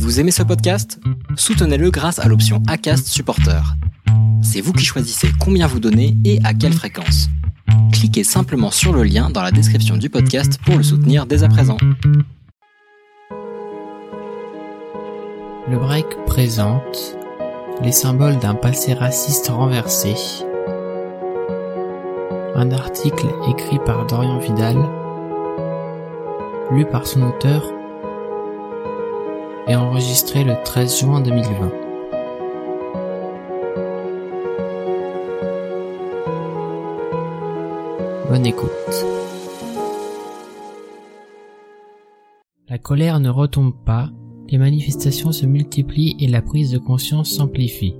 Vous aimez ce podcast? Soutenez-le grâce à l'option ACAST Supporter. C'est vous qui choisissez combien vous donnez et à quelle fréquence. Cliquez simplement sur le lien dans la description du podcast pour le soutenir dès à présent. Le break présente les symboles d'un passé raciste renversé. Un article écrit par Dorian Vidal, lu par son auteur enregistré le 13 juin 2020. Bonne écoute. La colère ne retombe pas, les manifestations se multiplient et la prise de conscience s'amplifie.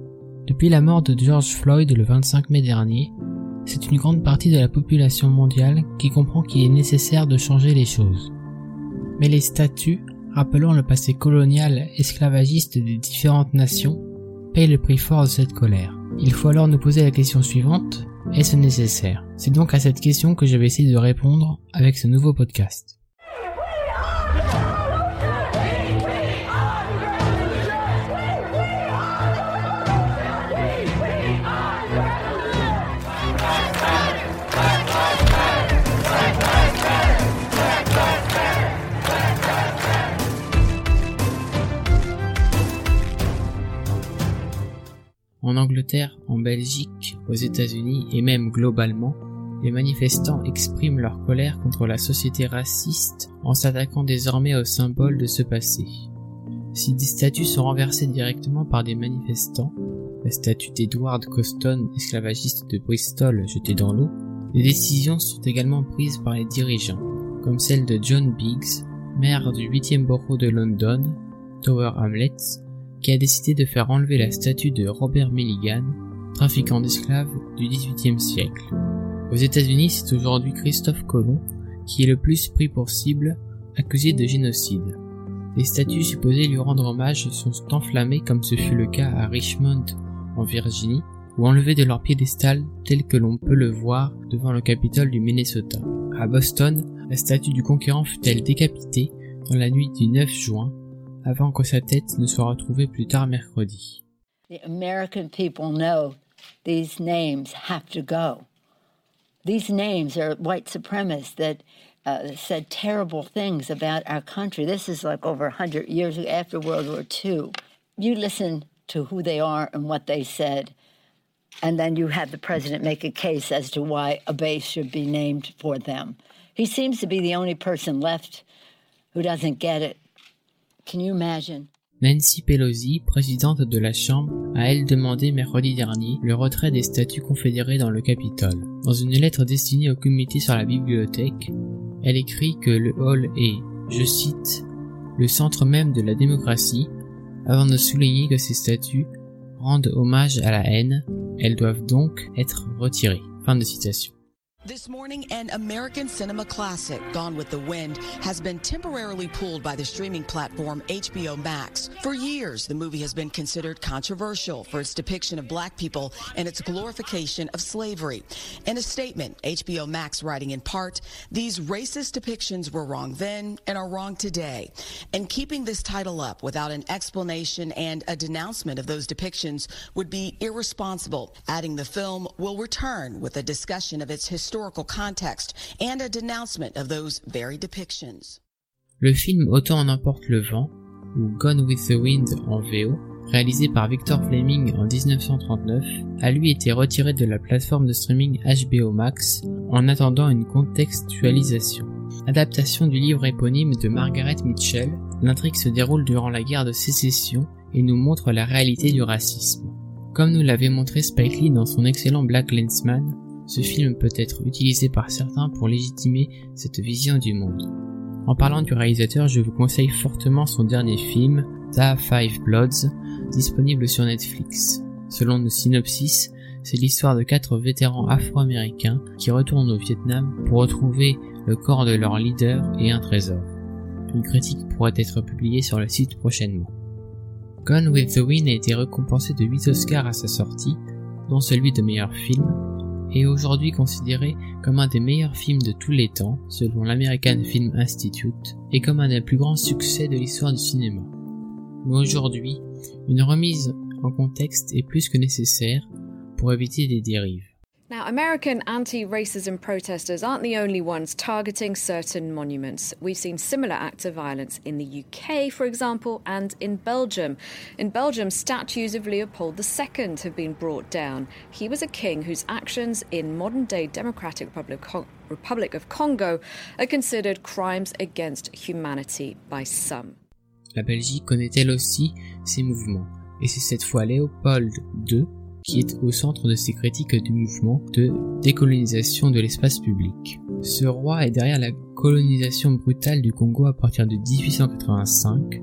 Depuis la mort de George Floyd le 25 mai dernier, c'est une grande partie de la population mondiale qui comprend qu'il est nécessaire de changer les choses. Mais les statuts, rappelant le passé colonial esclavagiste des différentes nations, payent le prix fort de cette colère. Il faut alors nous poser la question suivante, est-ce nécessaire? C'est donc à cette question que je vais essayer de répondre avec ce nouveau podcast. En Angleterre, en Belgique, aux États-Unis et même globalement, les manifestants expriment leur colère contre la société raciste en s'attaquant désormais aux symboles de ce passé. Si des statues sont renversées directement par des manifestants, la statue d'Edward Coston, esclavagiste de Bristol jetée dans l'eau, des décisions sont également prises par les dirigeants, comme celle de John Biggs, maire du 8e borough de London, Tower Hamlets, qui a décidé de faire enlever la statue de Robert Milligan, trafiquant d'esclaves du XVIIIe siècle. Aux États-Unis, c'est aujourd'hui Christophe Colomb qui est le plus pris pour cible, accusé de génocide. Les statues supposées lui rendre hommage sont enflammées comme ce fut le cas à Richmond, en Virginie, ou enlevées de leur piédestal tel que l'on peut le voir devant le Capitole du Minnesota. À Boston, la statue du conquérant fut-elle décapitée dans la nuit du 9 juin avant que sa tête ne soit retrouvée plus tard mercredi. The American people know these names have to go. These names are white supremacists that uh, said terrible things about our country. This is like over 100 years after World War II. You listen to who they are and what they said, and then you have the president make a case as to why a base should be named for them. He seems to be the only person left who doesn't get it. Nancy Pelosi, présidente de la Chambre, a elle demandé mercredi dernier le retrait des statues confédérées dans le Capitole. Dans une lettre destinée au comité sur la bibliothèque, elle écrit que le hall est, je cite, le centre même de la démocratie, avant de souligner que ces statues rendent hommage à la haine, elles doivent donc être retirées. Fin de citation. This morning, an American cinema classic, Gone with the Wind, has been temporarily pulled by the streaming platform HBO Max. For years, the movie has been considered controversial for its depiction of black people and its glorification of slavery. In a statement, HBO Max writing in part, these racist depictions were wrong then and are wrong today. And keeping this title up without an explanation and a denouncement of those depictions would be irresponsible, adding the film will return with a discussion of its history Le film Autant en emporte le vent, ou Gone with the Wind en VO, réalisé par Victor Fleming en 1939, a lui été retiré de la plateforme de streaming HBO Max en attendant une contextualisation. Adaptation du livre éponyme de Margaret Mitchell, l'intrigue se déroule durant la guerre de sécession et nous montre la réalité du racisme. Comme nous l'avait montré Spike Lee dans son excellent Black Lensman, ce film peut être utilisé par certains pour légitimer cette vision du monde. En parlant du réalisateur, je vous conseille fortement son dernier film, The Five Bloods, disponible sur Netflix. Selon le synopsis, c'est l'histoire de quatre vétérans afro-américains qui retournent au Vietnam pour retrouver le corps de leur leader et un trésor. Une critique pourrait être publiée sur le site prochainement. Gone with the Wind a été récompensé de 8 Oscars à sa sortie, dont celui de meilleur film, est aujourd'hui considéré comme un des meilleurs films de tous les temps, selon l'American Film Institute, et comme un des plus grands succès de l'histoire du cinéma. Mais aujourd'hui, une remise en contexte est plus que nécessaire pour éviter des dérives. Now, American anti racism protesters aren't the only ones targeting certain monuments. We've seen similar acts of violence in the UK, for example, and in Belgium. In Belgium, statues of Leopold II have been brought down. He was a king whose actions in modern day Democratic Republic of Congo are considered crimes against humanity by some. La Belgique connaît elle aussi ces mouvements, et c'est cette fois Léopold II qui est au centre de ces critiques du mouvement de décolonisation de l'espace public. Ce roi est derrière la colonisation brutale du Congo à partir de 1885,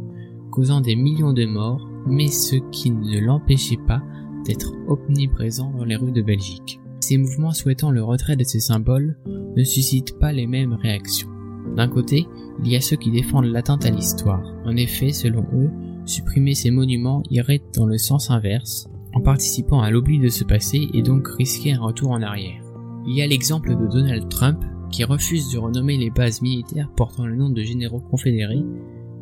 causant des millions de morts, mais ce qui ne l'empêchait pas d'être omniprésent dans les rues de Belgique. Ces mouvements souhaitant le retrait de ces symboles ne suscitent pas les mêmes réactions. D'un côté, il y a ceux qui défendent l'atteinte à l'histoire. En effet, selon eux, supprimer ces monuments irait dans le sens inverse, en participant à l'oubli de ce passé et donc risquer un retour en arrière. Il y a l'exemple de Donald Trump qui refuse de renommer les bases militaires portant le nom de généraux confédérés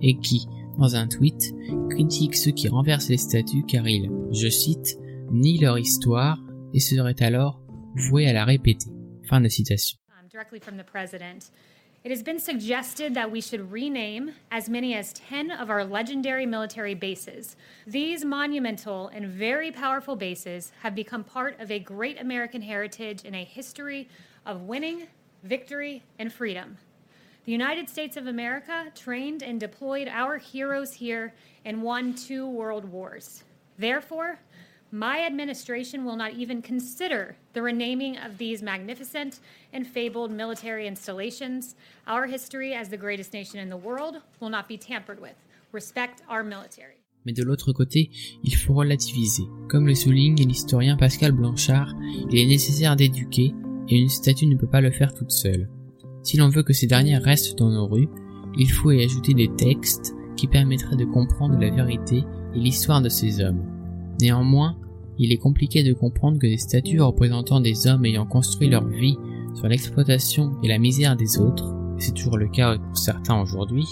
et qui, dans un tweet, critique ceux qui renversent les statues car ils, je cite, nient leur histoire et seraient alors voués à la répéter. Fin de citation. It has been suggested that we should rename as many as 10 of our legendary military bases. These monumental and very powerful bases have become part of a great American heritage and a history of winning, victory, and freedom. The United States of America trained and deployed our heroes here and won two world wars. Therefore, my administration will not even consider the renaming of these magnificent and fabled military installations. Our history as the greatest nation in the world will not be tampered with. Respect our military. Mais de l'autre côté, il faut relativiser. Comme le souligne l'historien Pascal Blanchard, il est nécessaire d'éduquer et une statue ne peut pas le faire toute seule. Si l'on veut que ces dernières restent dans nos rues, il faut y ajouter des textes qui permettraient de comprendre la vérité et l'histoire de ces hommes. Néanmoins, il est compliqué de comprendre que des statues représentant des hommes ayant construit leur vie sur l'exploitation et la misère des autres, et c'est toujours le cas pour certains aujourd'hui,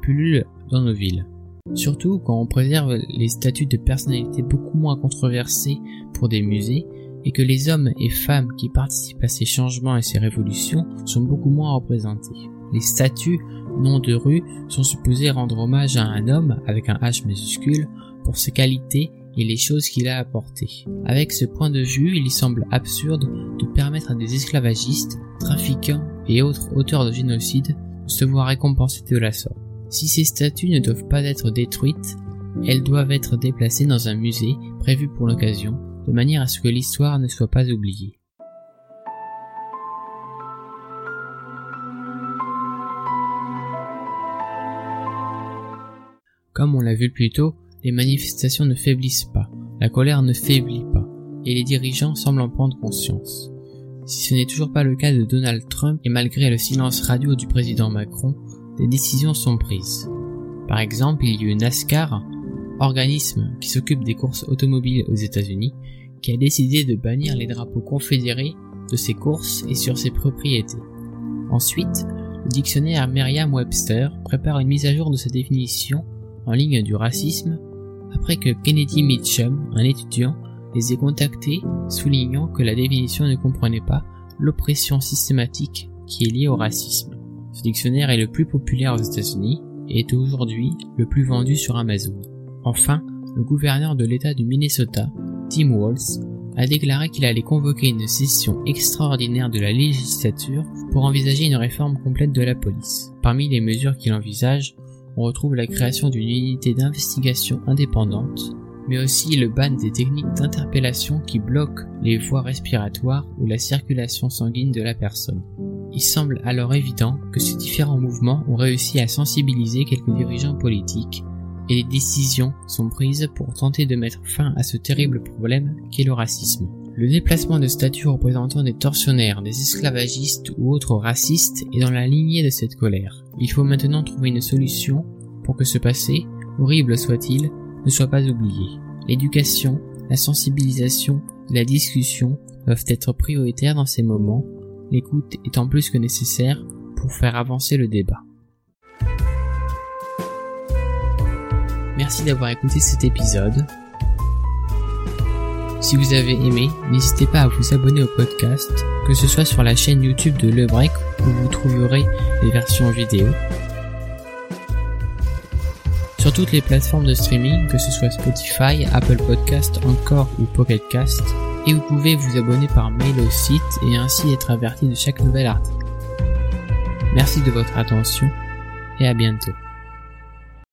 pullulent dans nos villes. Surtout quand on préserve les statues de personnalités beaucoup moins controversées pour des musées et que les hommes et femmes qui participent à ces changements et ces révolutions sont beaucoup moins représentés. Les statues, nom de rue, sont supposées rendre hommage à un homme avec un H majuscule pour ses qualités et les choses qu'il a apportées. Avec ce point de vue, il semble absurde de permettre à des esclavagistes, trafiquants et autres auteurs de génocide de se voir récompensés de la sorte. Si ces statues ne doivent pas être détruites, elles doivent être déplacées dans un musée prévu pour l'occasion, de manière à ce que l'histoire ne soit pas oubliée. Comme on l'a vu plus tôt, les manifestations ne faiblissent pas, la colère ne faiblit pas, et les dirigeants semblent en prendre conscience. Si ce n'est toujours pas le cas de Donald Trump et malgré le silence radio du président Macron, des décisions sont prises. Par exemple, il y a eu NASCAR, organisme qui s'occupe des courses automobiles aux États-Unis, qui a décidé de bannir les drapeaux confédérés de ses courses et sur ses propriétés. Ensuite, le dictionnaire Merriam-Webster prépare une mise à jour de sa définition en ligne du racisme après que Kennedy Mitchum, un étudiant, les ait contactés, soulignant que la définition ne comprenait pas l'oppression systématique qui est liée au racisme. Ce dictionnaire est le plus populaire aux États-Unis et est aujourd'hui le plus vendu sur Amazon. Enfin, le gouverneur de l'État du Minnesota, Tim Walz, a déclaré qu'il allait convoquer une session extraordinaire de la législature pour envisager une réforme complète de la police. Parmi les mesures qu'il envisage, on retrouve la création d'une unité d'investigation indépendante, mais aussi le ban des techniques d'interpellation qui bloquent les voies respiratoires ou la circulation sanguine de la personne. Il semble alors évident que ces différents mouvements ont réussi à sensibiliser quelques dirigeants politiques et les décisions sont prises pour tenter de mettre fin à ce terrible problème qu'est le racisme. Le déplacement de statues représentant des tortionnaires, des esclavagistes ou autres racistes est dans la lignée de cette colère. Il faut maintenant trouver une solution pour que ce passé, horrible soit-il, ne soit pas oublié. L'éducation, la sensibilisation la discussion doivent être prioritaires dans ces moments, l'écoute étant plus que nécessaire pour faire avancer le débat. Merci d'avoir écouté cet épisode. Si vous avez aimé, n'hésitez pas à vous abonner au podcast, que ce soit sur la chaîne YouTube de Le Break où vous trouverez les versions vidéo, sur toutes les plateformes de streaming, que ce soit Spotify, Apple Podcast, Encore ou Pocket Cast, et vous pouvez vous abonner par mail au site et ainsi être averti de chaque nouvel article. Merci de votre attention et à bientôt.